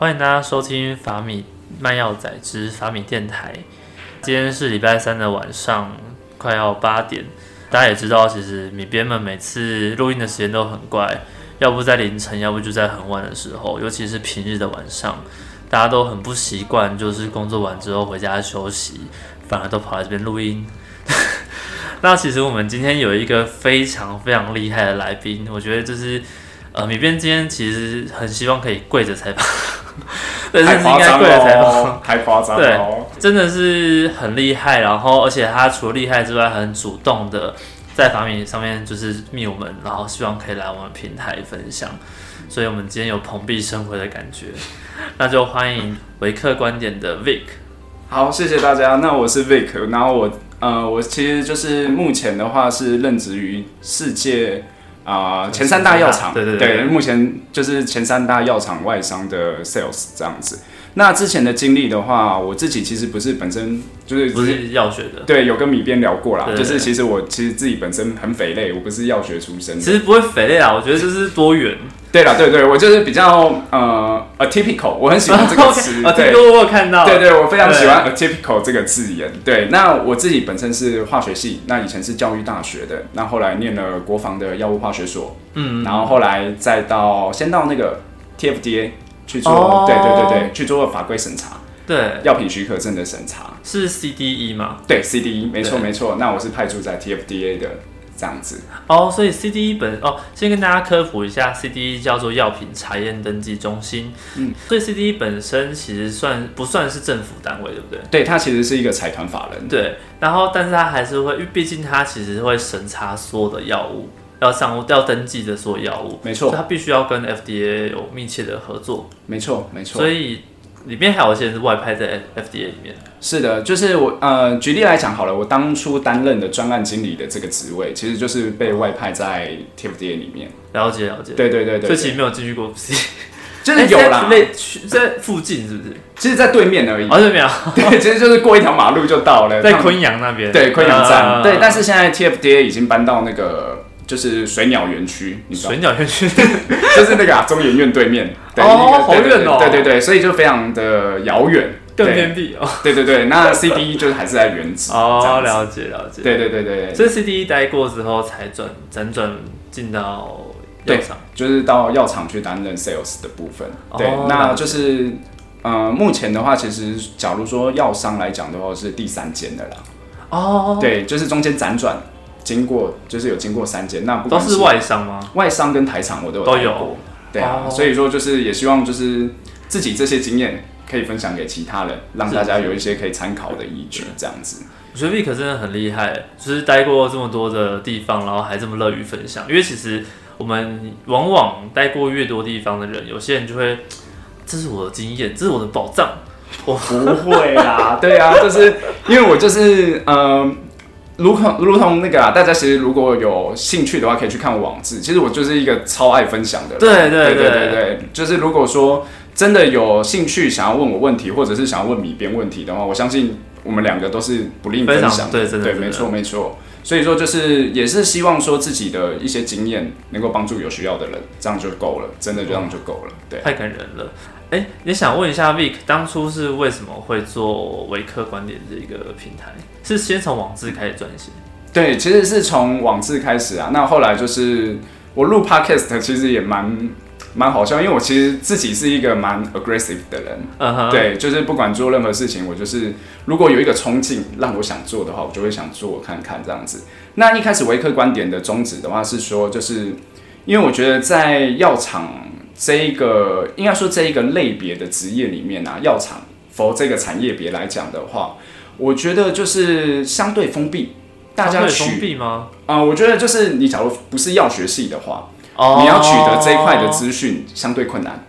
欢迎大家收听法米卖药仔之法米电台。今天是礼拜三的晚上，快要八点。大家也知道，其实米编们每次录音的时间都很怪，要不在凌晨，要不就在很晚的时候，尤其是平日的晚上，大家都很不习惯，就是工作完之后回家休息，反而都跑来这边录音。那其实我们今天有一个非常非常厉害的来宾，我觉得就是呃，米编今天其实很希望可以跪着采访，对，太甚至应夸张该跪着采访。了，太夸张了哦。真的是很厉害，然后而且他除了厉害之外，很主动的在法米上面就是密我们，然后希望可以来我们平台分享，所以我们今天有蓬荜生辉的感觉，那就欢迎维克观点的 Vic。好，谢谢大家。那我是 Vic，然后我呃，我其实就是目前的话是任职于世界啊、前三大药厂，对对对目前就是前三大药厂外商的 sales 这样子。那之前的经历的话，我自己其实不是本身就是不是药学的，对有跟米边聊过啦，对就是其实我其实自己本身很肥类，我不是药学出身的。其实不会肥类啊，我觉得就是多元。对了，对对，我就是比较呃 atypical，我很喜欢这个词，啊，对这个我有看到，对对，我非常喜欢 atypical 这个字眼。对，那我自己本身是化学系，那以前是教育大学的，那后来念了国防的药物化学所，嗯，然后后来再到先到那个 TFDA 去做，哦对对对对，去做法规审查，对，药品许可证的审查。是 CDE 吗？对 CDE，没错没错。那我是派驻在 TFDA 的这样子。哦，所以 CDE 本哦，先跟大家科普一下，CDE 叫做药品查验登记中心。嗯，所以 CDE 本身其实算不算是政府单位，对不对？对，它其实是一个财团法人。对，然后但是它还是会，因为毕竟它其实会审查所有的药物，要上要登记的所有药物，没错，它必须要跟 FDA 有密切的合作，没错，没错所。以里面还有一些是外派在 FDA 里面。是的，就是我呃，举例来讲好了，我当初担任的专案经理的这个职位，其实就是被外派在 TFDA 里面。了解了解，对对对对所以其实没有进去过 C，就是有啦，类在附近是不是？其实，在对面而已。哦，对没有，对，其实就是过一条马路就到了。在昆阳那边。对昆阳站。啊对，但是现在 TFDA 已经搬到那个就是水鸟园区，你知道水，鸟园区。就是那个啊中研院对面。对哦那个好远哦对对对对，所以就非常的遥远。更偏僻哦。对对对，那 CDE 就是还是在原址。哦，了解了解。对对对对对。所以 CDE 待过之后才转辗转进到药厂。就是到药厂去担任 sales 的部分。对，哦那就是呃，目前的话，其实假如说药商来讲的话，是第三间的啦。哦，对，就是中间辗转经过，就是有经过三间，那不管都是外商吗？外商跟台厂我都有都有。对啊，哦所以说就是也希望就是自己这些经验可以分享给其他人，让大家有一些可以参考的依据，这样子。我觉得 Vic 真的很厉害，就是待过这么多的地方，然后还这么乐于分享。因为其实我们往往待过越多地方的人，有些人就会，这是我的经验，这是我的宝藏。我不会啦，对啊，就是因为我就是呃，如同如同那个啊，大家其实如果有兴趣的话，可以去看网志。其实我就是一个超爱分享的人，对对对对对对对，就是如果说真的有兴趣想要问我问题，或者是想要问米边问题的话，我相信我们两个都是不吝分享的，对，对真的真的没错没错。所以说，就是也是希望说自己的一些经验能够帮助有需要的人，这样就够了，真的就这样就够了。对，太感人了。哎、也想问一下 Vic，当初是为什么会做维客观点这个平台？是先从网志开始撰写？对，其实是从网志开始啊。那后来就是我录 podcast，其实也蛮蛮好笑，因为我其实自己是一个蛮 aggressive 的人。对，就是不管做任何事情，我就是如果有一个冲劲让我想做的话，我就会想做看看这样子。那一开始维克观点的宗旨的话是说，就是因为我觉得在药厂这一个应该说这一个类别的职业里面啊，药厂否这个产业别来讲的话，我觉得就是相对封闭，大家相对取封闭吗？啊、我觉得就是你假如不是药学系的话，哦你要取得这一块的资讯相对困难。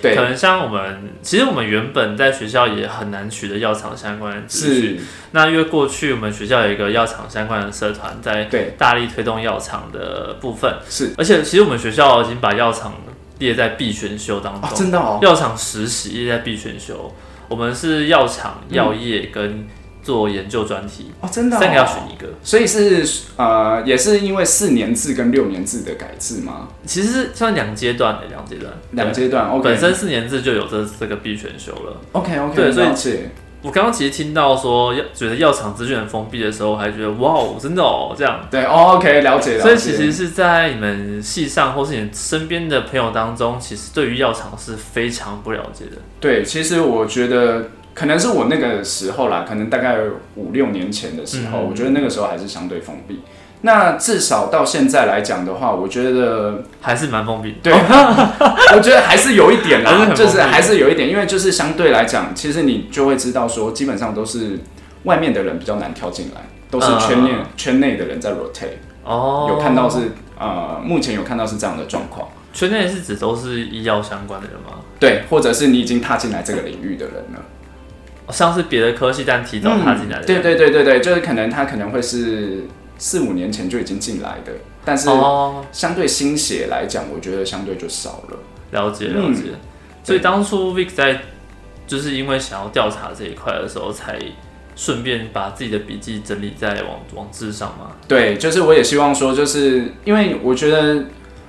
对。可，能像我们，其实我们原本在学校也很难取得药厂相关的资讯。那因为过去我们学校有一个药厂相关的社团，在对，大力推动药厂的部分，是。而且其实我们学校已经把药厂列在必选修当啊，中，真的哦，药厂实习列在必选修。我们是药厂、嗯药业跟做研究专题，哦，真的、哦，三个要选一个。所以是呃，也是因为四年制跟六年制的改制吗？其实是算两阶段的，两阶段，两阶段。OK，本身四年制就有这这个必选修了。OK OK，对所以我刚刚其实听到说要觉得药厂资讯很封闭的时候，我还觉得哇哦，真的哦这样。对、哦、，OK，了解了解。所以其实是在你们系上或是你身边的朋友当中，其实对于药厂是非常不了解的。对，其实我觉得可能是我那个时候啦，可能大概五六年前的时候，嗯我觉得那个时候还是相对封闭。那至少到现在来讲的话，我觉得 还是蛮封闭。对，我觉得还是有一点啦就是还是有一点，因为就是相对来讲，其实你就会知道说，基本上都是外面的人比较难跳进来，都是圈内、嗯圈内的人在 rotate。哦，有看到是呃，目前有看到是这样的状况。圈内是指都是医药相关的人吗？对，或者是你已经踏进来这个领域的人了，哦像是别的科系但提早他进来的、嗯对对对对对，就是可能他可能会是四五年前就已经进来的，但是哦，相对新血来讲，我觉得相对就少了。了解嗯了解。所以当初 Vic 在就是因为想要调查这一块的时候，才顺便把自己的笔记整理在网网志上嘛。对，就是我也希望说，就是因为我觉得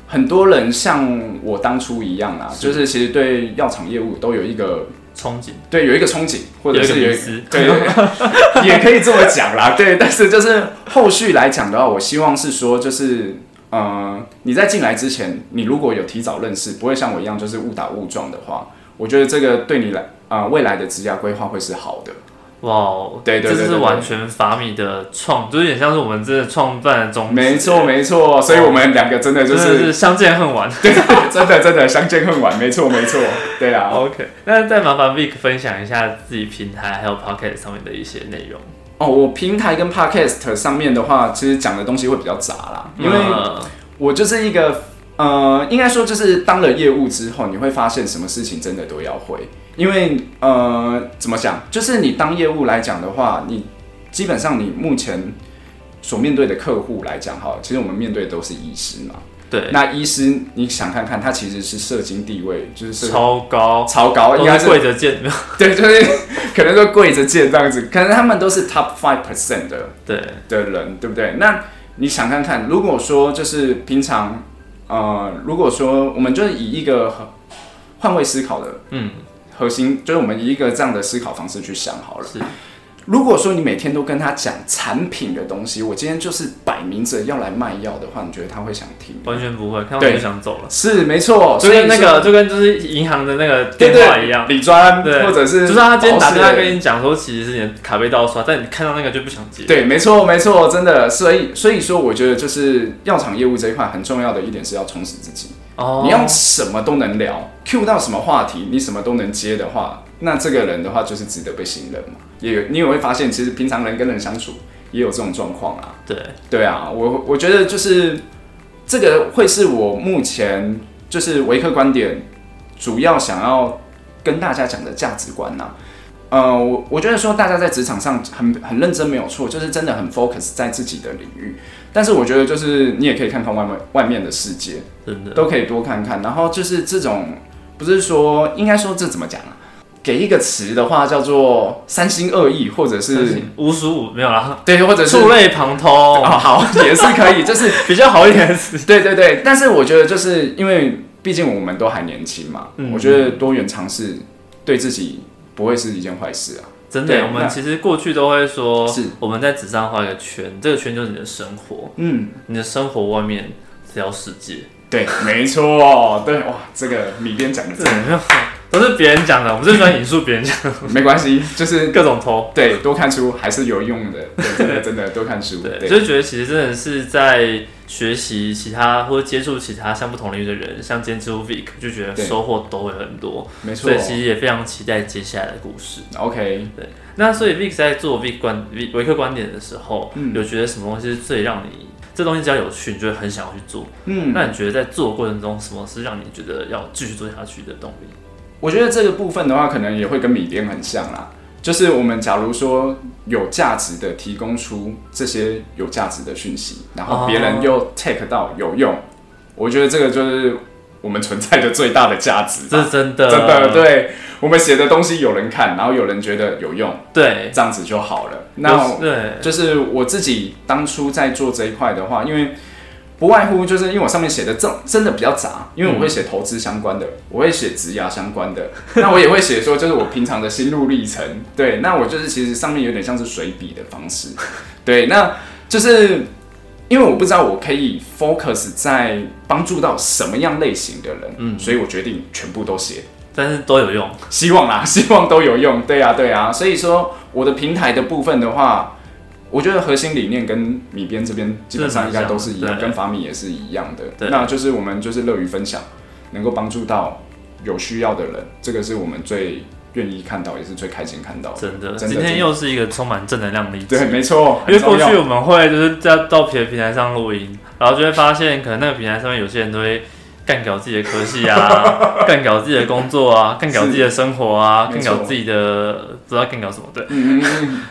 很多人像我当初一样啊，是就是其实对药厂业务都有一个憧憬，对有一个憧憬，或者是有一个 对，也可以这么讲啦。对，但是就是后续来讲的话，我希望是说，就是呃，你在进来之前，你如果有提早认识，不会像我一样就是误打误撞的话，我觉得这个对你来啊、呃未来的职业规划会是好的。哇哦，对对对这就是完全法米的创，就是有点像是我们这创办的宗旨。没错，没错，所以我们两个真的就真的是是相见恨晚。对，真的真的相见恨晚，没错没错，对啦。OK，那再麻烦 Vic 分享一下自己平台还有 Pocket 上面的一些内容，哦，我平台跟 podcast 上面的话，其实讲的东西会比较杂啦，因为嗯我就是一个呃，应该说就是当了业务之后，你会发现什么事情真的都要会，因为呃，怎么讲，就是你当业务来讲的话，你基本上你目前所面对的客户来讲哈，其实我们面对的都是医师嘛。对，那医师，你想看看，他其实是社经地位就是超高，超高，应该是跪着见，的 对，就是可能说跪着见这样子，可能他们都是 top five percent 的对，的人，对不对？那你想看看，如果说就是平常，呃，如果说我们就是以一个换位思考的嗯，核心，就是我们以一个这样的思考方式去想好了。是如果说你每天都跟他讲产品的东西，我今天就是摆明着要来卖药的话，你觉得他会想听吗？完全不会，看到对就想走了，是没错，就跟那个就跟就是银行的那个电话一样。李专对或者是就是他今天打电话跟你讲说，其实是你的卡被盗刷，但你看到那个就不想接。对，没错，没错，真的，所以所以说，我觉得就是药厂业务这一块很重要的一点是要充实自己。哦，你要什么都能聊，Q 到什么话题，你什么都能接的话，那这个人的话就是值得被信任嘛。也有你也会发现，其实平常人跟人相处也有这种状况啊。对，对啊，我我觉得就是这个会是我目前就是维克观点主要想要跟大家讲的价值观呐、呃，我我觉得说大家在职场上很很认真没有错，就是真的很 focus 在自己的领域。但是我觉得就是你也可以看看外面外面的世界，真的都可以多看看。然后就是这种，不是说应该说这怎么讲啊？给一个词的话叫做三心二意，或者是无属五没有啦，对，或者是触类旁通哦，好 也是可以，就是 比较好一点的词。对对对。但是我觉得就是因为毕竟我们都还年轻嘛，嗯我觉得多元尝试对自己不会是一件坏事啊。真的，我们其实过去都会说是，我们在纸上画一个圈，这个圈就是你的生活，嗯，你的生活外面这条世界。对，没错，对哇，这个米边讲的这没有，都是别人讲的，我们最喜欢引述别人讲的，没关系，就是 各种偷。对多看书还是有用的，对，真的真的多看书，对，就觉得其实真的是在学习其他或者接触其他像不同领域的人，像今天接触 Vic，就觉得收获都会很多，没错所以其实也非常期待接下来的故事。，OK，对那所以 Vic 在做 Vic 观 Vic 维克观点的时候，嗯有觉得什么东西是最让你这东西只要有趣，你就会很想要去做。嗯，那你觉得在做的过程中，什么是让你觉得要继续做下去的动力？我觉得这个部分的话，可能也会跟米边很像啦。就是我们假如说有价值的提供出这些有价值的讯息，然后别人又 take 到有用，我觉得这个就是我们存在的最大的价值吧。这是真的，真的，对我们写的东西有人看，然后有人觉得有用，对，这样子就好了。那对，就是我自己当初在做这一块的话，因为不外乎就是因为我上面写的真真的比较杂，因为我会写投资相关的，我会写职涯相关的，那我也会写说就是我平常的心路历程。对，那我就是其实上面有点像是随笔的方式。对，那就是因为我不知道我可以 focus 在帮助到什么样类型的人，嗯，所以我决定全部都写。但是都有用，希望啦，希望都有用。对啊，对啊。所以说我的平台的部分的话，我觉得核心理念跟米边这边基本上应该都是一样，跟法米也是一样的。那就是我们就是乐于分享，能够帮助到有需要的人，这个是我们最愿意看到，也是最开心看到的。真的，今天又是一个充满正能量的一集。对，没错。因为过去我们会就是在到别的平台上录音，然后就会发现，可能那个平台上面有些人都会。干搞自己的科系啊，干搞自己的工作啊，干搞自己的生活啊，干搞自己的不知道干搞什么对。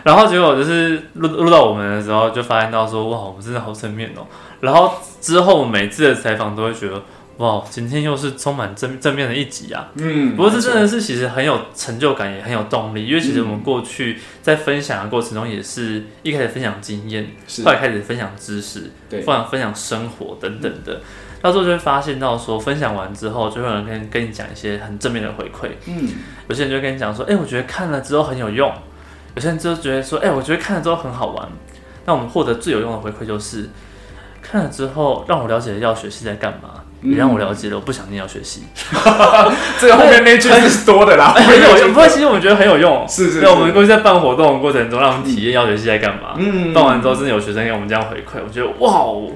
然后结果就是录录到我们的时候，就发现到说哇，我们真的好正面哦。然后之后每次的采访都会觉得哇，今天又是充满正正面的一集啊。嗯，不过这真的是其实很有成就感，也很有动力，因为其实我们过去在分享的过程中，也是一开始分享经验，后来开始分享知识，对，分享分享生活等等的。到时候就会发现到说，分享完之后，就会有人跟跟你讲一些很正面的回馈。嗯，有些人就跟你讲说，哎，我觉得看了之后很有用。有些人就觉得说，哎，我觉得看了之后很好玩。那我们获得最有用的回馈就是，看了之后让我了解了药学系在干嘛，也让我了解了我不想念药学系。这个后面那句是多的啦，很有用。不过其实我们觉得很有用。是是。那我们过去在办活动的过程中，让我们体验药学系在干嘛。嗯。办完之后，真的有学生给我们这样回馈，我觉得哇哦。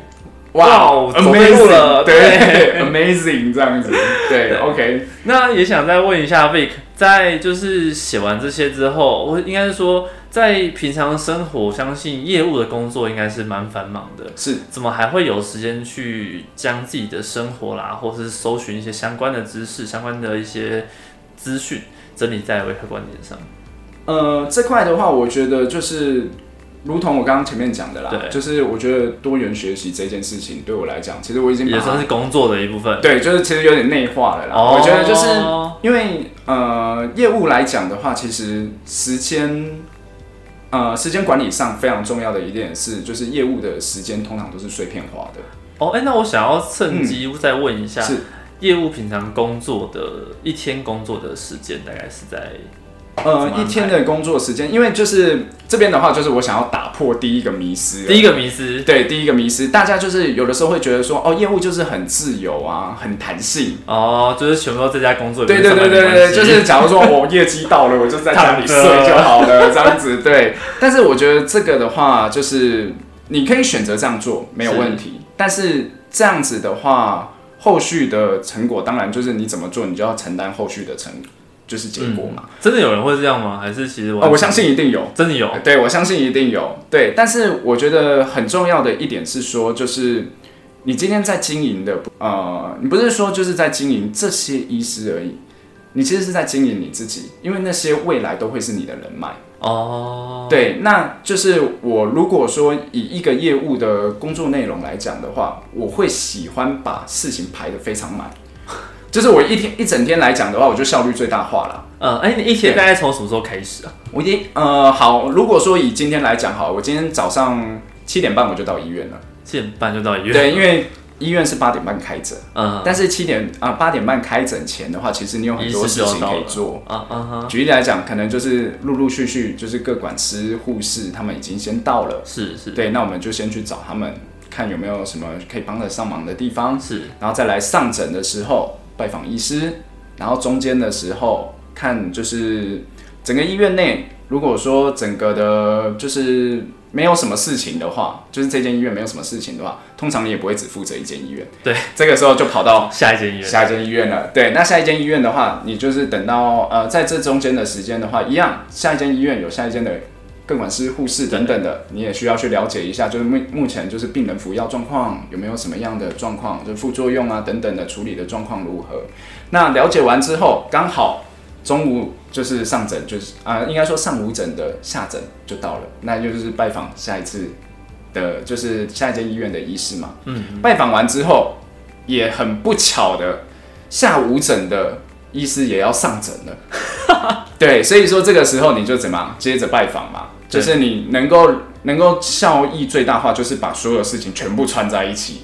哇，amazing，对，amazing 这样子，对，OK。那也想再问一下 Vic，在就是写完这些之后，我应该是说，在平常生活，相信业务的工作应该是蛮繁忙的，是，怎么还会有时间去将自己的生活啦，或是搜寻一些相关的知识、相关的一些资讯，整理在微客观点上？呃，这块的话，我觉得就是。如同我刚刚前面讲的啦，就是我觉得多元学习这件事情对我来讲，其实我已经也算是工作的一部分。对，就是其实有点内化了啦。我觉得就是因为呃业务来讲的话，其实时间呃时间管理上非常重要的一点是，就是业务的时间通常都是碎片化的。哦，哎，那我想要趁机再问一下，是业务平常工作的一天工作的时间大概是在？呃，一天的工作时间，因为就是这边的话，就是我想要打破第一个迷思。第一个迷思，对，第一个迷思，大家就是有的时候会觉得说，哦，业务就是很自由啊，很弹性。哦，就是全部都在家工作。对对对对对，就是假如说我业绩到了，我就在家里睡就好了，这样子。对，但是我觉得这个的话，就是你可以选择这样做，没有问题。但是这样子的话，后续的成果当然就是你怎么做，你就要承担后续的成。就是结果嘛？真的有人会这样吗？还是其实我我相信一定有，真的有。对，我相信一定有。对，但是我觉得很重要的一点是说，就是你今天在经营的，呃，你不是说就是在经营这些医师而已，你其实是在经营你自己，因为那些未来都会是你的人脉。哦，对，那就是我如果说以一个业务的工作内容来讲的话，我会喜欢把事情排得非常满。就是我一天一整天来讲的话，我就效率最大化了。呃，哎，你一天大概从什么时候开始啊？我一呃，好，如果说以今天来讲，好，我今天早上七点半我就到医院了。七点半就到医院？对，因为医院是八点半开诊。嗯。但是七点啊，八点半开诊前的话，其实你有很多事情可以做。啊啊举例来讲，可能就是陆陆续续，就是各管师、护士他们已经先到了。是是。对，那我们就先去找他们，看有没有什么可以帮得上忙的地方。是。然后再来上诊的时候。拜访医师，然后中间的时候看就是整个医院内，如果说整个的就是没有什么事情的话，就是这间医院没有什么事情的话，通常你也不会只负责一间医院。对，这个时候就跑到下一间医院，下一间医院了。对，那下一间医院的话，你就是等到呃在这中间的时间的话，一样下一间医院有下一间的。各管师、护士等等的，你也需要去了解一下，就是目目前就是病人服药状况有没有什么样的状况，就副作用啊等等的处理的状况如何。那了解完之后，刚好中午就是上诊，就是啊，应该说上午诊的下诊就到了，那就是拜访下一次的，就是下一间医院的医师嘛。嗯。拜访完之后，也很不巧的，下午诊的医师也要上诊了。对，所以说这个时候你就怎么接着拜访嘛，对就是你能够能够效益最大化，就是把所有事情全部串在一起。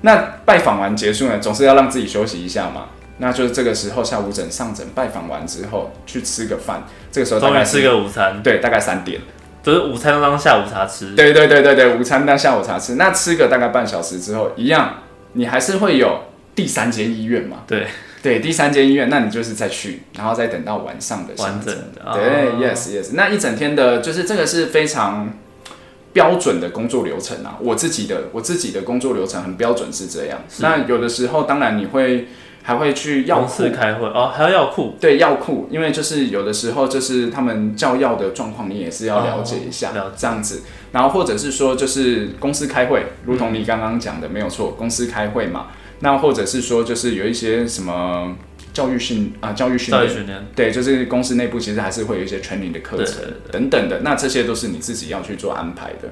那拜访完结束呢，总是要让自己休息一下嘛。那就是这个时候下午诊上诊拜访完之后去吃个饭，这个时候大概吃个午餐，对，大概三点。就是午餐当下午茶吃。对对对对对，午餐当下午茶吃，那吃个大概半小时之后，一样，你还是会有第三间医院嘛？对，对，第三间医院，那你就是再去，然后再等到晚上的下完整的对、哦 y e s yes，那一整天的，就是这个是非常标准的工作流程啊。我自己的我自己的工作流程很标准是这样。那有的时候，当然你会还会去药库开会哦，还要药库。对药库，因为就是有的时候就是他们叫药的状况，你也是要了解一下，这样子。然后或者是说，就是公司开会，如同你刚刚讲的，没有错，公司开会嘛。那或者是说，就是有一些什么教育训啊、教育训练，教育训练，对，就是公司内部其实还是会有一些 training 的课程等等的。那这些都是你自己要去做安排的。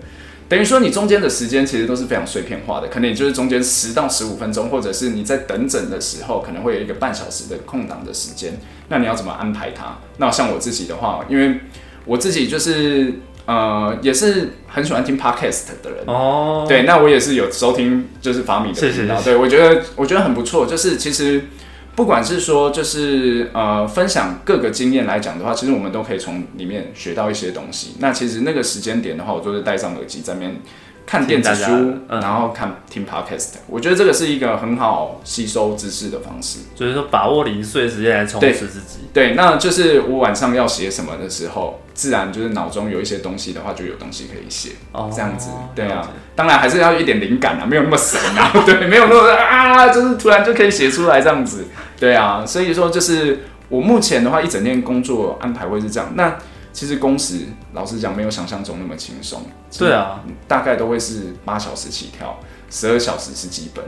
等于说，你中间的时间其实都是非常碎片化的，可能也就是中间十到十五分钟，或者是你在等诊的时候，可能会有一个半小时的空档的时间。那你要怎么安排它？那像我自己的话，因为我自己就是呃，也是很喜欢听 podcast 的人。哦，对，那我也是有收听，就是法米的频道。是对我觉得我觉得很不错，就是其实不管是说就是呃分享各个经验来讲的话，其实我们都可以从里面学到一些东西。那其实那个时间点的话，我就是戴上耳机在那边看电子书，嗯然后看听 podcast。我觉得这个是一个很好吸收知识的方式。就是说把握零碎时间来充对实自己。对，那就是我晚上要写什么的时候，自然就是脑中有一些东西的话，就有东西可以写。哦，这样子对啊，当然还是要有一点灵感啊，没有那么神啊，对，没有那么啊，就是突然就可以写出来这样子，对啊，所以说就是我目前的话，一整天工作安排会是这样。那其实工时老实讲，没有想象中那么轻松，对啊，大概都会是八小时起跳，十二小时是基本。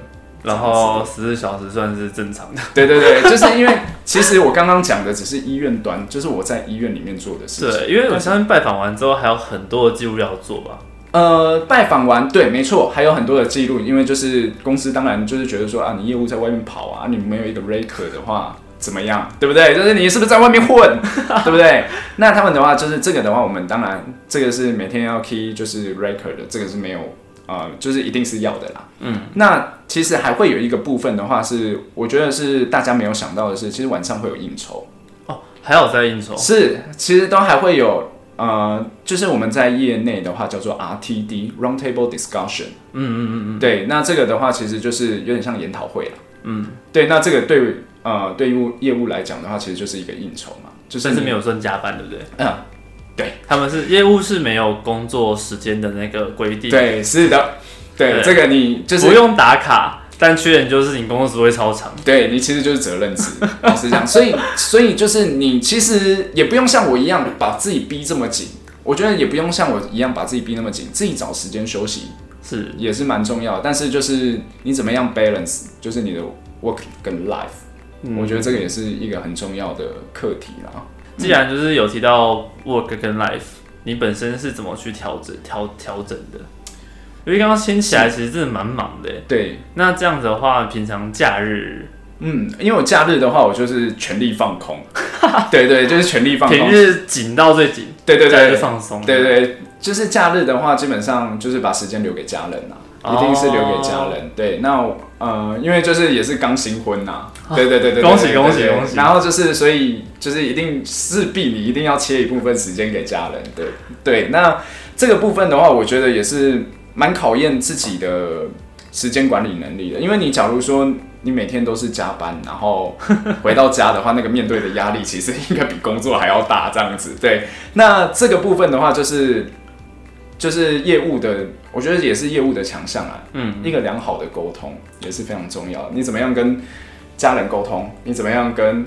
然后十四小时算是正常的。对对对，就是因为其实我刚刚讲的只是医院端，就是我在医院里面做的事情。对，因为我相信拜访完之后还有很多的记录要做吧。呃，拜访完，对，没错，还有很多的记录，因为就是公司当然就是觉得说啊，你业务在外面跑啊，你没有一个 raker 的话怎么样，对不对？就是你是不是在外面混，对不对？那他们的话就是这个的话，我们当然这个是每天要 key 就是 raker 的，这个是没有呃，就是一定是要的啦。嗯，那其实还会有一个部分的话是，我觉得是大家没有想到的是，其实晚上会有应酬。哦，还有在应酬。是，其实都还会有呃，就是我们在业内的话叫做 RTD Roundtable Discussion。嗯嗯嗯嗯，对，那这个的话其实就是有点像研讨会啦。嗯，对，那这个对呃对于业务来讲的话，其实就是一个应酬嘛，就是你甚至没有算加班，对不对？嗯，对，他们是业务是没有工作时间的那个规定，，对，是的，对，对。这个你就是不用打卡，但缺点就是你工作时会超长。对你其实就是责任制，是这样，所以所以就是你其实也不用像我一样把自己逼这么紧，我觉得也不用像我一样把自己逼那么紧，自己找时间休息是，也是蛮重要的。但是就是你怎么样 balance，就是你的 work 跟 life，、嗯。我觉得这个也是一个很重要的课题啦。既然就是有提到 work 跟 life，你本身是怎么去调整调调整的？因为刚刚听起来其实真的蛮忙的。对，那这样子的话，平常假日、嗯，因为我假日的话，我就是全力放空，对对，就是全力放空平，日紧到最紧，对对对，放松，对对，就是假日的话，基本上就是把时间留给家人啊，一定是留给家哦人。对，那呃，因为就是也是刚新婚呐，对对对对，对恭喜恭喜恭喜然后就是所以就是一定势必你一定要切一部分时间给家人，对对。那这个部分的话，我觉得也是蛮考验自己的时间管理能力的，因为你假如说。你每天都是加班，然后 回到家的话，那个面对的压力其实应该比工作还要大，这样子。对，那这个部分的话，就是就是业务的，我觉得也是业务的强项啊。嗯，一个良好的沟通也是非常重要。你怎么样跟家人沟通？你怎么样跟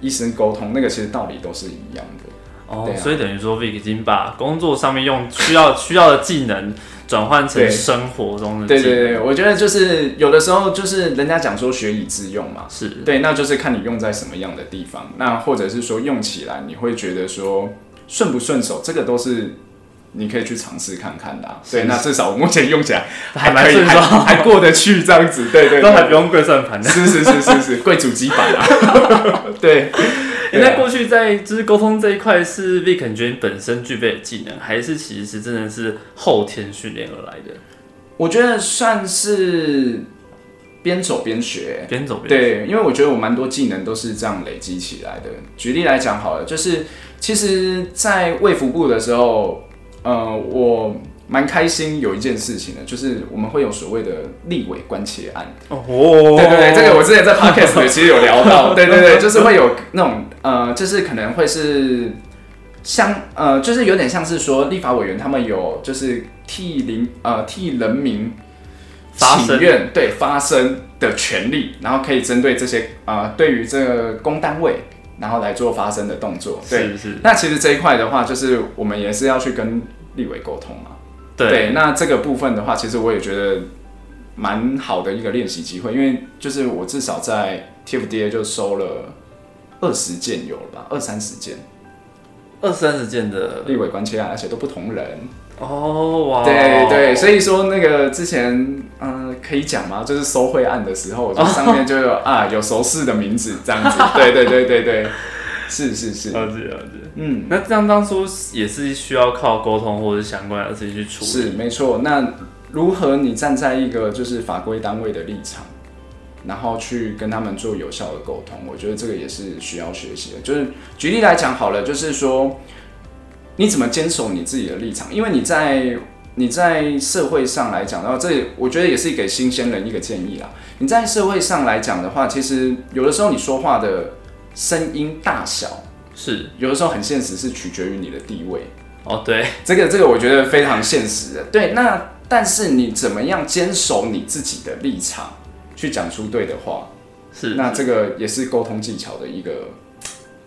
医生沟通？那个其实道理都是一样的。哦，啊所以等于说 Vic 已经把工作上面用需要需要的技能转换成生活中的技能，对对对，我觉得就是有的时候就是人家讲说学以致用嘛。是，对，那就是看你用在什么样的地方，那或者是说用起来你会觉得说顺不顺手，这个都是你可以去尝试看看的啊、那至少我目前用起来 还蛮可以，还顺手还过得去这样子。对对對，都还不用跪算盘的。是是是是是，贵主机版啊。对，你在过去在就是沟通这一块是 Vic 你觉得你本身具备的技能，还是其实是真的是后天训练而来的？我觉得算是边走边学。边走边学对，因为我觉得我蛮多技能都是这样累积起来的。举例来讲好了，就是其实，在卫福部的时候，呃，我蛮开心有一件事情的，就是我们会有所谓的立委关切案。哦，对对对，这个我之前在 podcast 里其实有聊到，对对对，就是会有那种呃，就是可能会是像呃，就是有点像是说立法委员他们有就是替邻呃替人民请愿对发声的权利，然后可以针对这些呃对于这个公单位，然后来做发声的动作。对，是是，那其实这一块的话，就是我们也是要去跟立委沟通嘛。对对，那这个部分的话，其实我也觉得蛮好的一个练习机会，因为就是我至少在 TFDA 就收了二十件有了吧，二三十件二三十件的立委关切案，而且都不同人。哦哇，对对，所以说那个之前嗯、呃可以讲吗？就是收贿案的时候，就上面就有、啊有熟识的名字这样子。对对对对对，是是是，了解了解。嗯。那这样当初也是需要靠沟通或者是相关的事情去处理。是没错。那如何你站在一个就是法规单位的立场，然后去跟他们做有效的沟通，我觉得这个也是需要学习的。就是举例来讲好了，就是说你怎么坚守你自己的立场，因为你在你在社会上来讲，的话这我觉得也是给新鲜人一个建议啦。你在社会上来讲的话，其实有的时候你说话的声音大小，是有的时候很现实，是取决于你的地位。哦，对，这个这个我觉得非常现实的。对，那但是你怎么样坚守你自己的立场，去讲出对的话，是那这个也是沟通技巧的一个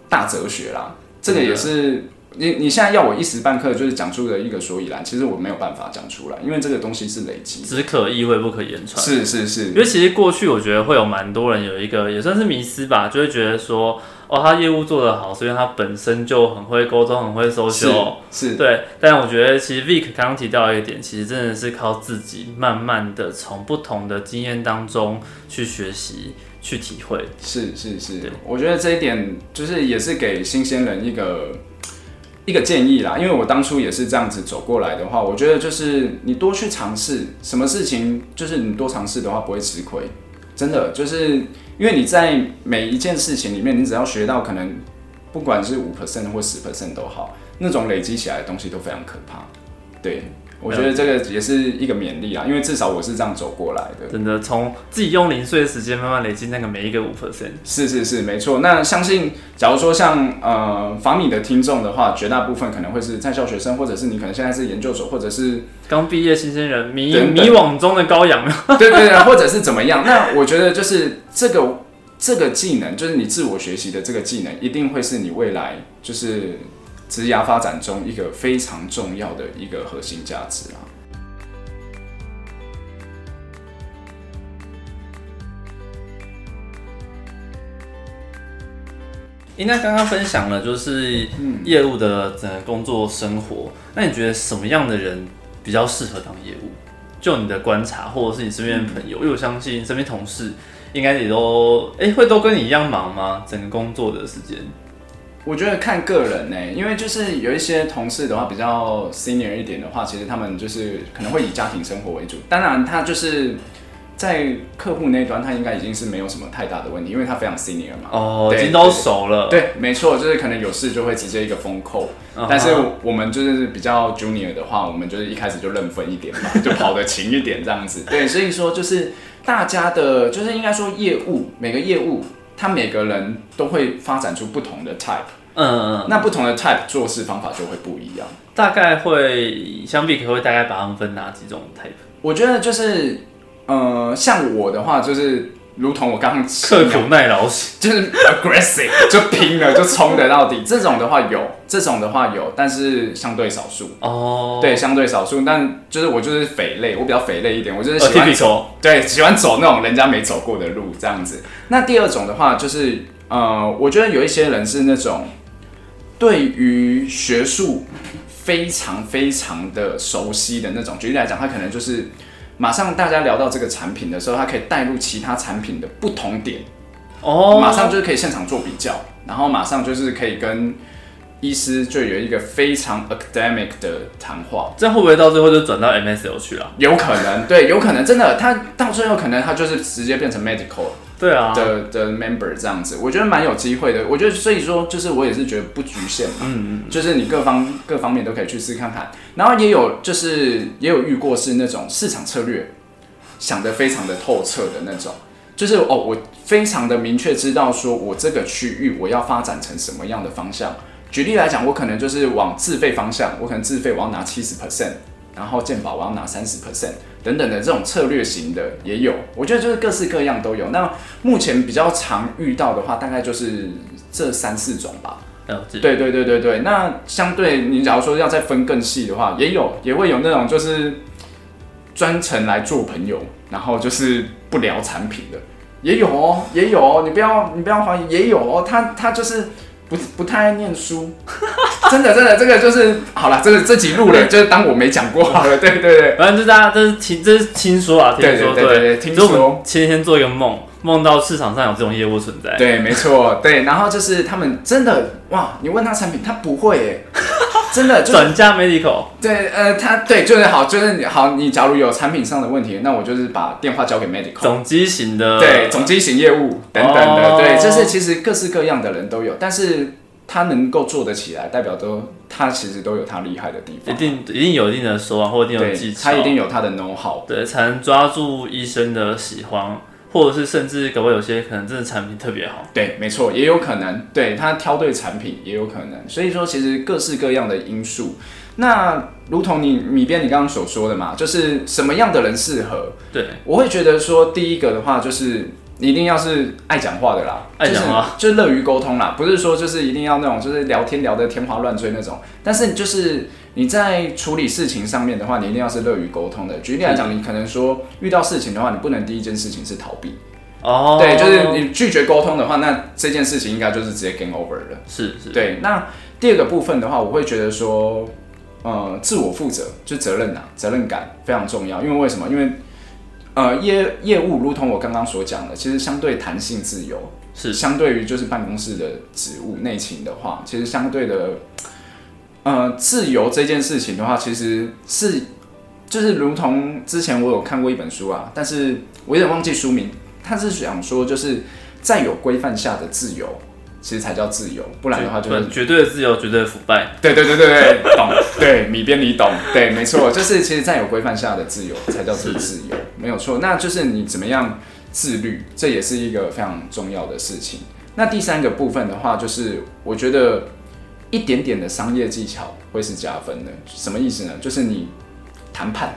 大哲学啦。这个也是你你现在要我一时半刻就是讲出的一个所以然，其实我没有办法讲出来，因为这个东西是累积。只可意会不可言传。是是是因，为其实过去我觉得会有蛮多人有一个也算是迷失吧，就会觉得说，哦，他业务做得好，所以他本身就很会沟通，很会收是修。是，对，但我觉得其实 Vic 刚刚提到一点，其实真的是靠自己慢慢的从不同的经验当中去学习、去体会。是是是，我觉得这一点就是也是给新鲜人一个一个建议啦，因为我当初也是这样子走过来的话，我觉得就是你多去尝试，什么事情就是你多尝试的话不会吃亏，真的就是因为你在每一件事情里面，你只要学到可能不管是五 percent 或十 percent 都好，那种累积起来的东西都非常可怕，对。我觉得这个也是一个勉励啊，因为至少我是这样走过来的。真的从自己用零碎的时间慢慢累积那个每一个五 percent。是是是，没错。那相信，假如说像呃法米的听众的话，绝大部分可能会是在校学生，或者是你可能现在是研究所，或者是刚毕业新鲜人迷迷惘中的羔羊，对对对，或者是怎么样。那我觉得就是这个这个技能，就是你自我学习的这个技能，一定会是你未来就是职涯发展中一个非常重要的一个核心价值啊。应该刚刚分享了就是业务的整个工作生活，那你觉得什么样的人比较适合当业务？就你的观察，或者是你身边的朋友，因为我相信身边同事应该也都哎、会都跟你一样忙吗？整个工作的时间我觉得看个人呢、因为就是有一些同事的话比较 senior 一点的话，其实他们就是可能会以家庭生活为主。当然，他就是在客户那一端，他应该已经是没有什么太大的问题，因为他非常 senior 嘛。哦，已经都熟了。对，没错，就是可能有事就会直接一个封扣。嗯哼，但是我们就是比较 junior 的话，我们就是一开始就认分一点嘛，就跑得勤一点这样子。对，所以说就是大家的，就是应该说业务每个业务，他每个人都会发展出不同的 type。嗯那不同的 type 做事方法就会不一样。大概会相比可会大概把它们分哪几种 type？我觉得就是，呃，像我的话，就是如同我刚刚刻苦耐劳型。就是 aggressive，就拼了，就冲得到底。这种的话有，这种的话有，但是相对少数。哦，对，相对少数，但就是我就是匪类，我比较匪类一点，我就是呃喜欢。对，喜欢走那种人家没走过的路这样子。那第二种的话，就是呃，我觉得有一些人是那种对于学术非常非常的熟悉的那种。举例来讲，他可能就是马上大家聊到这个产品的时候，他可以带入其他产品的不同点，哦，马上就是可以现场做比较，然后马上就是可以跟医师就有一个非常 academic 的谈话。这样会不会到最后就转到 MSL 去了？有可能，对，有可能，真的，他到最后可能他就是直接变成 medical 对啊，的的 member 这样子，我觉得蛮有机会的。我觉得，所以说，就是我也是觉得不局限嘛，嗯嗯，就是你各方各方面都可以去试看看。然后也有就是也有遇过是那种市场策略想得非常的透彻的那种，就是哦，我非常的明确知道说我这个区域我要发展成什么样的方向。举例来讲，我可能就是往自费方向，我可能自费我要拿七十 percent，然后健保我要拿三十 percent 等等的这种策略型的也有，我觉得就是各式各样都有。那目前比较常遇到的话，大概就是这三四种吧。对对对对对，那相对你假如说要再分更细的话，也有也会有那种就是专程来做朋友，然后就是不聊产品的，也有哦，也有哦，你不要你不要怀疑，也有哦，他他就是不不太爱念书，真的真的这个就是好了，这个这集录了，就是当我没讲过。好了，对。对对。反正就是大家这是听这是听说啊，听对说对对对。听说。们前天做一个梦，梦到市场上有这种业务存在。对，没错，对，然后就是他们真的哇，你问他产品，他不会耶，真的就是转嫁 medical，对，呃，他对，就是好，就是你好，你假如有产品上的问题，那我就是把电话交给 medical，总机型的，对，总机型业务等等的，哦。对，就是其实各式各样的人都有，但是他能够做得起来，代表都他其实都有他厉害的地方。一，定一定有一定的手腕或一定有技，巧，他一定有他的 know how，对，才能抓住医生的喜欢，或者是甚至搞不好有些可能真的产品特别好。对，没错，也有可能，对他挑对产品也有可能，所以说其实各式各样的因素。那如同你米边你刚刚所说的嘛，就是什么样的人适合？对，我会觉得说，第一个的话就是你一定要是爱讲话的啦，爱讲话就是，就是乐于沟通啦，不是说就是一定要那种就是聊天聊得天花乱坠那种，但是就是你在处理事情上面的话，你一定要是乐于沟通的。举例来讲，你可能说遇到事情的话，你不能第一件事情是逃避，哦，对，就是你拒绝沟通的话，那这件事情应该就是直接 game over 了。是是，对，那第二个部分的话，我会觉得说，呃，自我负责就责任啊，责任感非常重要。因为为什么？因为呃，业业务如同我刚刚所讲的，其实相对弹性自由，是相对于就是办公室的职务内勤的话，其实相对的，呃，自由这件事情的话，其实是就是如同之前我有看过一本书啊，但是我有点忘记书名，他是想说就是在有规范下的自由。其实才叫自由，不然的话就是绝对的自由，绝对的腐败。对对对对对，懂，对米边你懂，对，没错，就是其实，在有规范下的自由才叫做自由，没有错。那就是你怎么样自律，这也是一个非常重要的事情。那第三个部分的话，就是我觉得一点点的商业技巧会是加分的。什么意思呢？就是你谈判，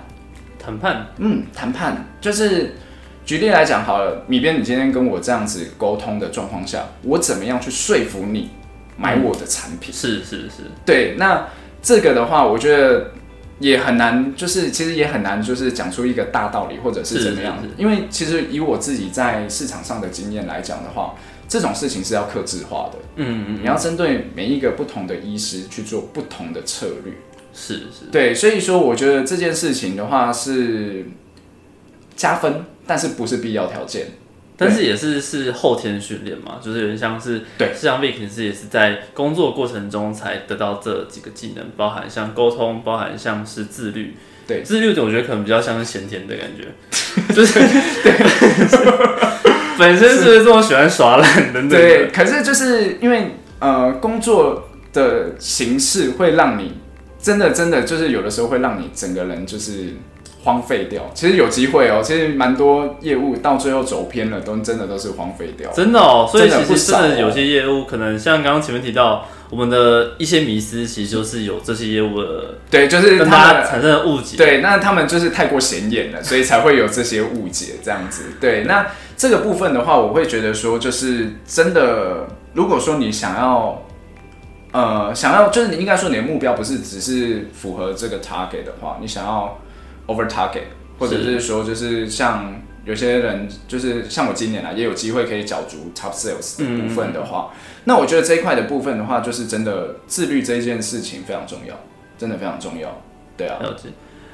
谈判，嗯，谈判就是举例来讲好了，米边，你今天跟我这样子沟通的状况下，我怎么样去说服你买我的产品？是是是，对，那这个的话，我觉得也很难，就是其实也很难，就是讲出一个大道理或者是是怎么样是是。因为其实以我自己在市场上的经验来讲的话，这种事情是要克制化的，嗯嗯你要针对每一个不同的医师去做不同的策略。是是，对，所以说我觉得这件事情的话是加分，但是不是必要条件。但是也是是后天训练嘛，就是有点像是对。像 Vic 是也是在工作过程中才得到这几个技能，包含像沟通，包含像是自律。对。自律我觉得可能比较像是先天的感觉，就是 本身是不是这么喜欢耍懒的？对，可是就是因为呃工作的形式会让你真的真的就是有的时候会让你整个人就是荒废掉。其实有机会哦，其实蛮多业务到最后走偏了，都真的都是荒废掉。真的哦，所以其实真的有些业务可能像刚刚前面提到，我们的一些迷思，其实就是有这些业务的对，就是跟他产生了误解。对，那他们就是太过显眼了，所以才会有这些误解这样子。对，那这个部分的话，我会觉得说，就是真的，如果说你想要，呃，想要，就是你应该说你的目标不是只是符合这个 target 的话，你想要 over target，或者是说就是像有些人就是像我今年啊，也有机会可以角逐 top sales 的部分的话，那我觉得这一块的部分的话，就是真的自律这一件事情非常重要。真的非常重要。对啊，了解。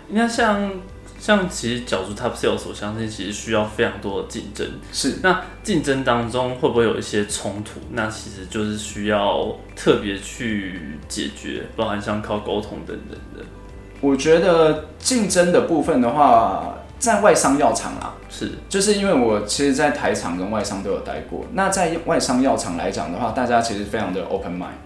你看像像其实角逐 Top Sales，我相信其实需要非常多的竞争。是那竞争当中会不会有一些冲突？那其实就是需要特别去解决，包含像靠沟通等等的。我觉得竞争的部分的话，在外商药厂啊，是就是因为我其实，在台厂跟外商都有待过。那在外商药厂来讲的话，大家其实非常的 open mind。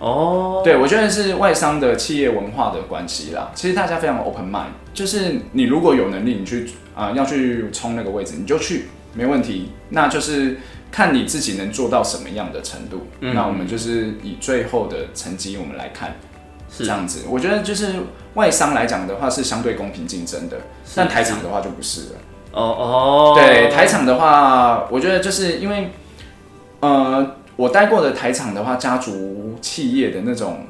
哦，对，我觉得是外商的企业文化的关系啦。其实大家非常 open mind，就是你如果有能力，你去啊、要去冲那个位置，你就去，没问题。那就是看你自己能做到什么样的程度。嗯那我们就是以最后的成绩我们来看，是这样子。我觉得就是外商来讲的话是相对公平竞争的，但台厂的话就不是了。哦哦，对台厂的话，我觉得就是因为，呃，我待过的台厂的话，家族企业的那种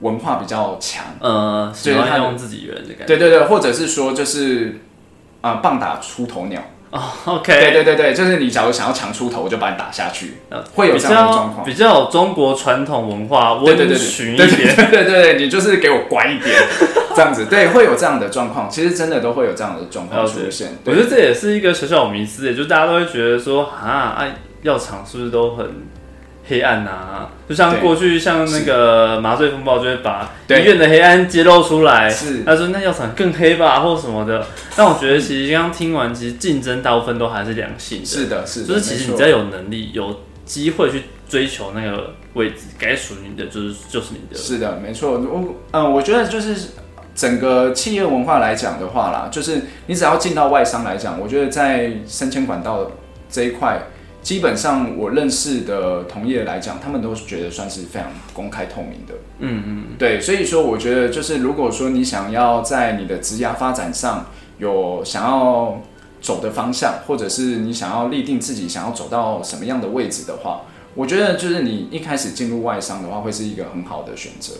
文化比较强。呃，喜就是他用自己人的感觉。对对对，或者是说就是啊、棒打出头鸟。哦，OK，对对对对，就是你假如想要强出头，我就把你打下去，呃会有这样的状况。比较有中国传统文化温对对对对对驯一点。对对对，你就是给我乖一点，这样子，对，会有这样的状况。其实真的都会有这样的状况出现。我觉得这也是一个小小迷思，也就是大家都会觉得说，啊，哎、药厂是不是都很黑暗呐、就像过去像那个麻醉风暴，就会把医院的黑暗揭露出来。是他说那药厂更黑吧，或什么的。但我觉得其实刚刚听完，其实竞争大部分都还是良性的，是的，是的，就是其实你只要有能力、有机会去追求那个位置，该属于你的就是就是你的。是的，没错。我嗯、我觉得就是整个企业文化来讲的话啦，就是你只要进到外商来讲，我觉得在升迁管道这一块，基本上我认识的同业来讲，他们都觉得算是非常公开透明的。嗯嗯，对，所以说我觉得就是如果说你想要在你的职涯发展上有想要走的方向，或者是你想要立定自己想要走到什么样的位置的话，我觉得就是你一开始进入外商的话，会是一个很好的选择。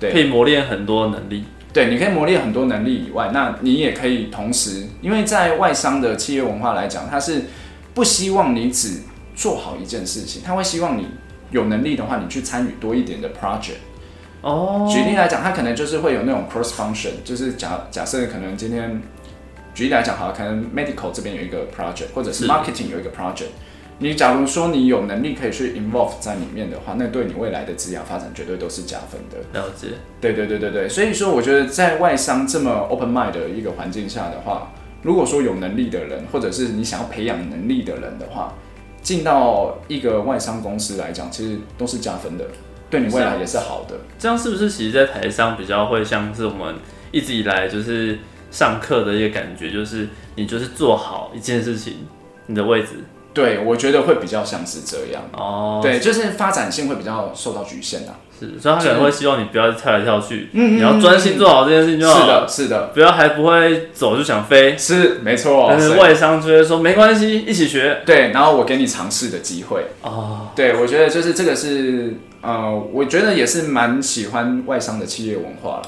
对可以磨练很多能力。对，你可以磨练很多能力以外，那你也可以同时，因为在外商的企业文化来讲，它是不希望你只做好一件事情，他会希望你有能力的话，你去参与多一点的 project。哦，举例来讲，他可能就是会有那种 cross function，就是假假设可能今天举例来讲，好，可能 medical 这边有一个 project，或者是是 marketing 有一个 project。你假如说你有能力可以去 involve 在里面的话，那对你未来的职业发展绝对都是加分的。了解。对对对对对，所以说我觉得在外商这么 open mind 的一个环境下的话，如果说有能力的人，或者是你想要培养能力的人的话，进到一个外商公司来讲，其实都是加分的，对你未来也是好的。这样是不是其实，在台上比较会像是我们一直以来就是上课的一个感觉，就是你就是做好一件事情，你的位置对，我觉得会比较像是这样。哦，对，就是发展性会比较受到局限啊。是，所以他可能会希望你不要跳来跳去，嗯你要专心做好这件事情就好。是的，，是的，不要还不会走就想飞。是没错。但是外商就会说没关系，一起学。对，然后我给你尝试的机会。哦，对，我觉得就是这个是呃，我觉得也是蛮喜欢外商的企业文化了。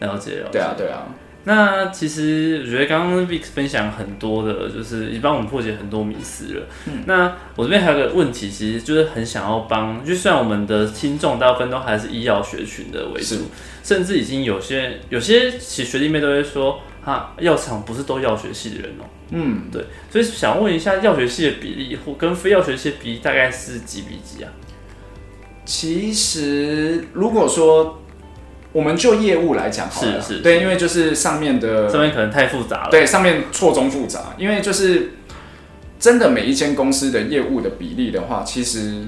了解了解。对啊，对啊。那其实我觉得刚刚 Vic 分享很多的，就是也帮我们破解很多迷思了。那我这边还有个问题，其实就是很想要帮，就虽然我们的听众大部分都还是医药学群的为主，甚至已经有些有些其实学弟妹都会说，哈，药厂不是都药学系的人哦、嗯，对，所以想问一下，药学系的比例或跟非药学系的比例大概是几比几啊？其实如果说我们就业务来讲好了，是是对，因为就是上面的上面可能太复杂了。对，上面错综复杂，因为就是真的每一间公司的业务的比例的话，其实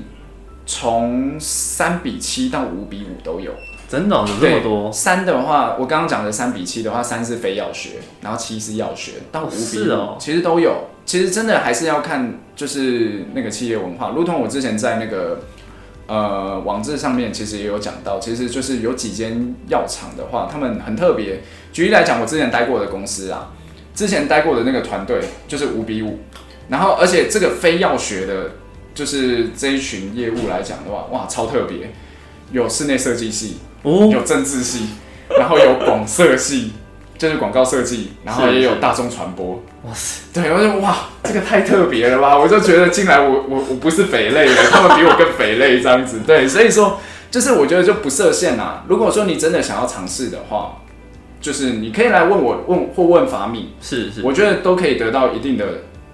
从三比七到五比五都有。真的、哦、有这么多？三的话，我刚刚讲的三比七的话，三是非药学，然后七是药学，到五比五、是哦其实都有。其实真的还是要看就是那个企业文化，如同我之前在那个呃网志上面其实也有讲到，其实就是有几间药厂的话，他们很特别。举例来讲，我之前待过的公司啊，之前待过的那个团队就是五比五，然后而且这个非药学的，就是这一群业务来讲的话，哇，超特别，有室内设计系，有政治系，然后有广设系，就是广告设计，然后也有大众传播。哇塞，对，我就哇，这个太特别了吧！我就觉得进来我我我不是肥类了，他们比我更肥类这样子。对，所以说就是我觉得就不设限啊。如果说你真的想要尝试的话，就是你可以来问我问或问法米，是是，我觉得都可以得到一定的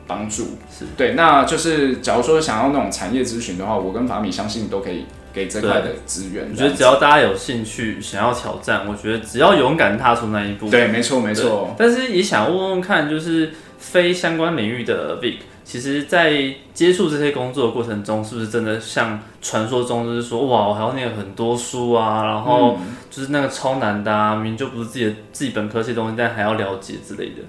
帮助。是对，那就是假如说想要那种产业咨询的话，我跟法米相信都可以给这块的资源。我觉得只要大家有兴趣想要挑战，我觉得只要勇敢踏出那一步，对，没错没错。但是也想问问看，就是非相关领域的 Vic。其实，在接触这些工作的过程中，是不是真的像传说中就是说，哇，我还要念很多书啊，然后就是那个超难的啊，明明就不是自己的自己本科系东西，但还要了解之类的。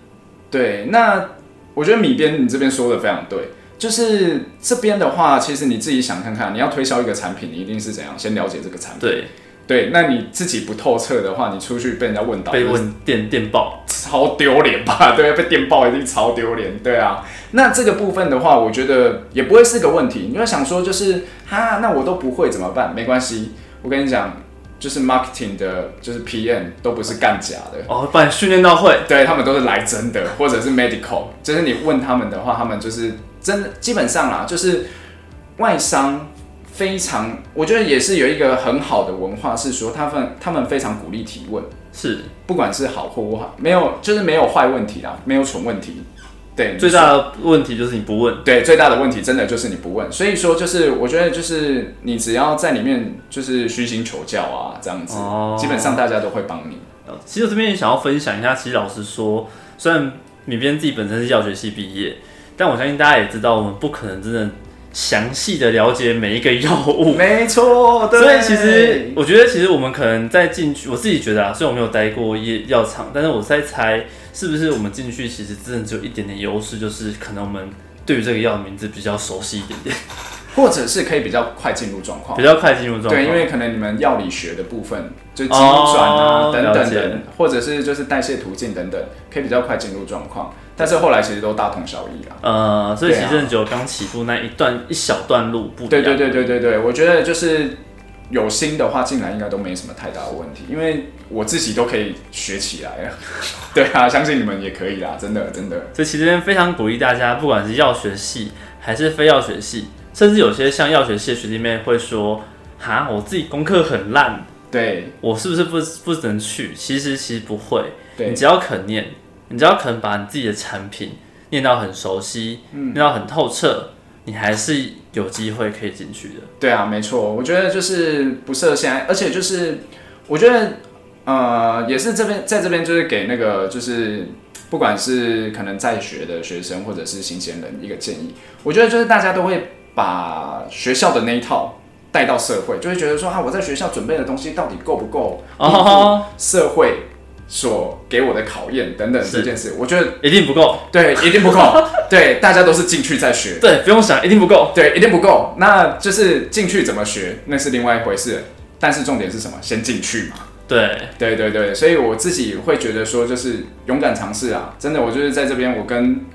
对，那我觉得米边你这边说的非常对，就是这边的话，其实你自己想看看，你要推销一个产品，你一定是怎样先了解这个产品。对。对，那你自己不透彻的话，你出去被人家问到，被问电电报，超丢脸吧？对，被电报一定超丢脸。对啊，那这个部分的话，我觉得也不会是个问题。你要想说，就是哈，那我都不会怎么办？没关系，我跟你讲，就是 marketing 的，就是 PM 都不是干假的哦，把你训练到会，对他们都是来真的，或者是 medical，就是你问他们的话，他们就是真的，基本上啦，就是外商。非常，我觉得也是有一个很好的文化，是说他们他们非常鼓励提问，是不管是好或不好，没有就是没有坏问题啦，没有蠢问题。对，最大的问题就是你不问。对，最大的问题真的就是你不问。所以说，就是我觉得就是你只要在里面就是虚心求教啊，这样子，基本上大家都会帮你。其实我这边也想要分享一下，其实老实说，虽然米边自己本身是药学系毕业，但我相信大家也知道，我们不可能真的。详细的了解每一个药物，没错。所以其实我觉得，其实我们可能在进去，我自己觉得啊，虽然我没有待过药药厂，但是我在猜，是不是我们进去其实真的只有一点点优势，就是可能我们对于这个药的名字比较熟悉一点点。或者是可以比较快进入状况，比较快进入状况。对，因为可能你们药理学的部分，就机转啊等等等，或者是就是代谢途径等等，可以比较快进入状况。但是后来其实都大同小异啦。呃，所以其实只有刚起步那一段一小段路不。对对对对对对，我觉得就是有心的话进来应该都没什么太大的问题，因为我自己都可以学起来了。对啊，相信你们也可以啦，真的真的。所以其实非常鼓励大家，不管是药学系还是非药学系。甚至有些像药学系的学弟妹会说：“哈，我自己功课很烂，对我是不是不不能去？”其实其实不会，你只要肯念，你只要可能把你自己的产品念到很熟悉，念到很透彻，你还是有机会可以进去的。对啊，没错，我觉得就是不设限，而且就是我觉得呃，也是这边在这边就是给那个就是不管是可能在学的学生或者是新鲜人一个建议，我觉得就是大家都会。把学校的那一套带到社会，就会觉得说啊，我在学校准备的东西到底够不够社会所给我的考验等等这件事，我觉得一定不够。对，一定不够。对，大家都是进去再学。对，不用想，一定不够。对，一定不够。那就是进去怎么学，那是另外一回事。但是重点是什么？先进去嘛。对，对对对。所以我自己会觉得说，就是勇敢尝试啊！真的，我就是在这边，我跟。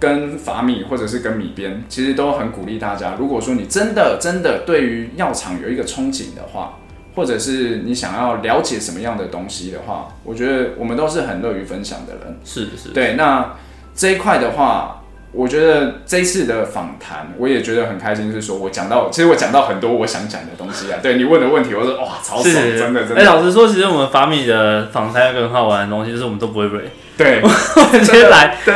跟法米或者是跟米边，其实都很鼓励大家。如果说你真的真的对于药厂有一个憧憬的话，或者是你想要了解什么样的东西的话，我觉得我们都是很乐于分享的人。是是，对。那这一块的话，我觉得这一次的访谈，我也觉得很开心。是说我讲到，其实我讲到很多我想讲的东西啊。对你问的问题，我说哇，超爽，真的真的。哎，老实说，其实我们法米的访谈有个很好玩的东西，就是我们都不会 r 对，直接来，对，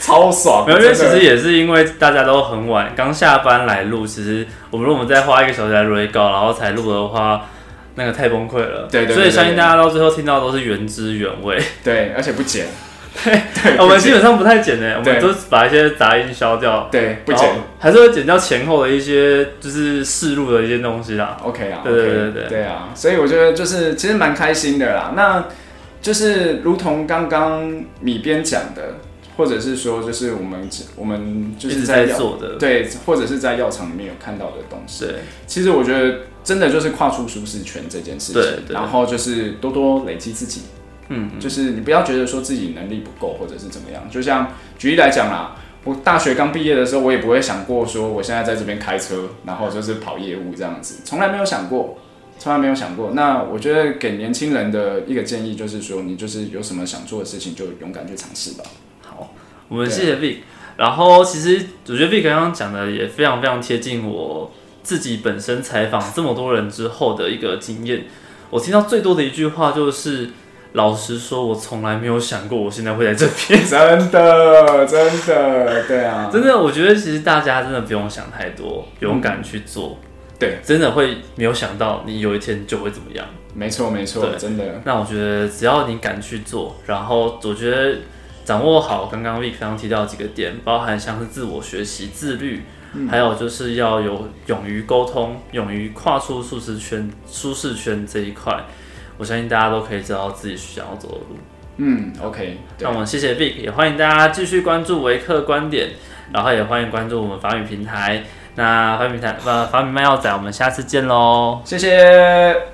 超爽。因为其实也是因为大家都很晚，刚下班来录。其实我们如果我们再花一个小时来 re 稿，然后才录的话，那个太崩溃了。对对。所以相信大家到最后听到都是原汁原味。对，而且不剪。对，我们基本上不太剪的，我们都把一些杂音消掉。对，不剪，还是会剪掉前后的一些就是试录的一些东西啦。OK 啊，对对对对对啊，所以我觉得就是其实蛮开心的啦。那。就是如同刚刚米边讲的，或者是说，就是我们我们就是在做的，对，或者是在药厂里面有看到的东西。对，其实我觉得真的就是跨出舒适圈这件事情，对，然后就是多多累积自己，嗯，就是你不要觉得说自己能力不够或者是怎么样。就像举例来讲啦，我大学刚毕业的时候，我也不会想过说我现在在这边开车，然后就是跑业务这样子，从来没有想过。从来没有想过。那我觉得给年轻人的一个建议就是说，你就是有什么想做的事情，就勇敢去尝试吧。好，我们谢谢 Vic。然后其实我觉得 Vic 刚刚讲的也非常非常贴近我自己本身采访这么多人之后的一个经验，我听到最多的一句话就是。老实说，我从来没有想过我现在会在这边。真的，真的，对啊，真的，我觉得其实大家真的不用想太多，勇敢去做。对，真的会没有想到你有一天就会怎么样。没错，没错，对真的，那我觉得只要你敢去做，然后我觉得掌握好刚刚 Vic 刚刚提到的几个点，包含像是自我学习、自律，还有就是要有勇于沟通、勇于跨出舒适圈、舒适圈这一块，我相信大家都可以知道自己想要走的路。嗯，OK，那我们谢谢 Vic，也欢迎大家继续关注维克观点，然后也欢迎关注我们法语平台。那法语平台呃法语卖药仔，我们下次见喽。谢谢。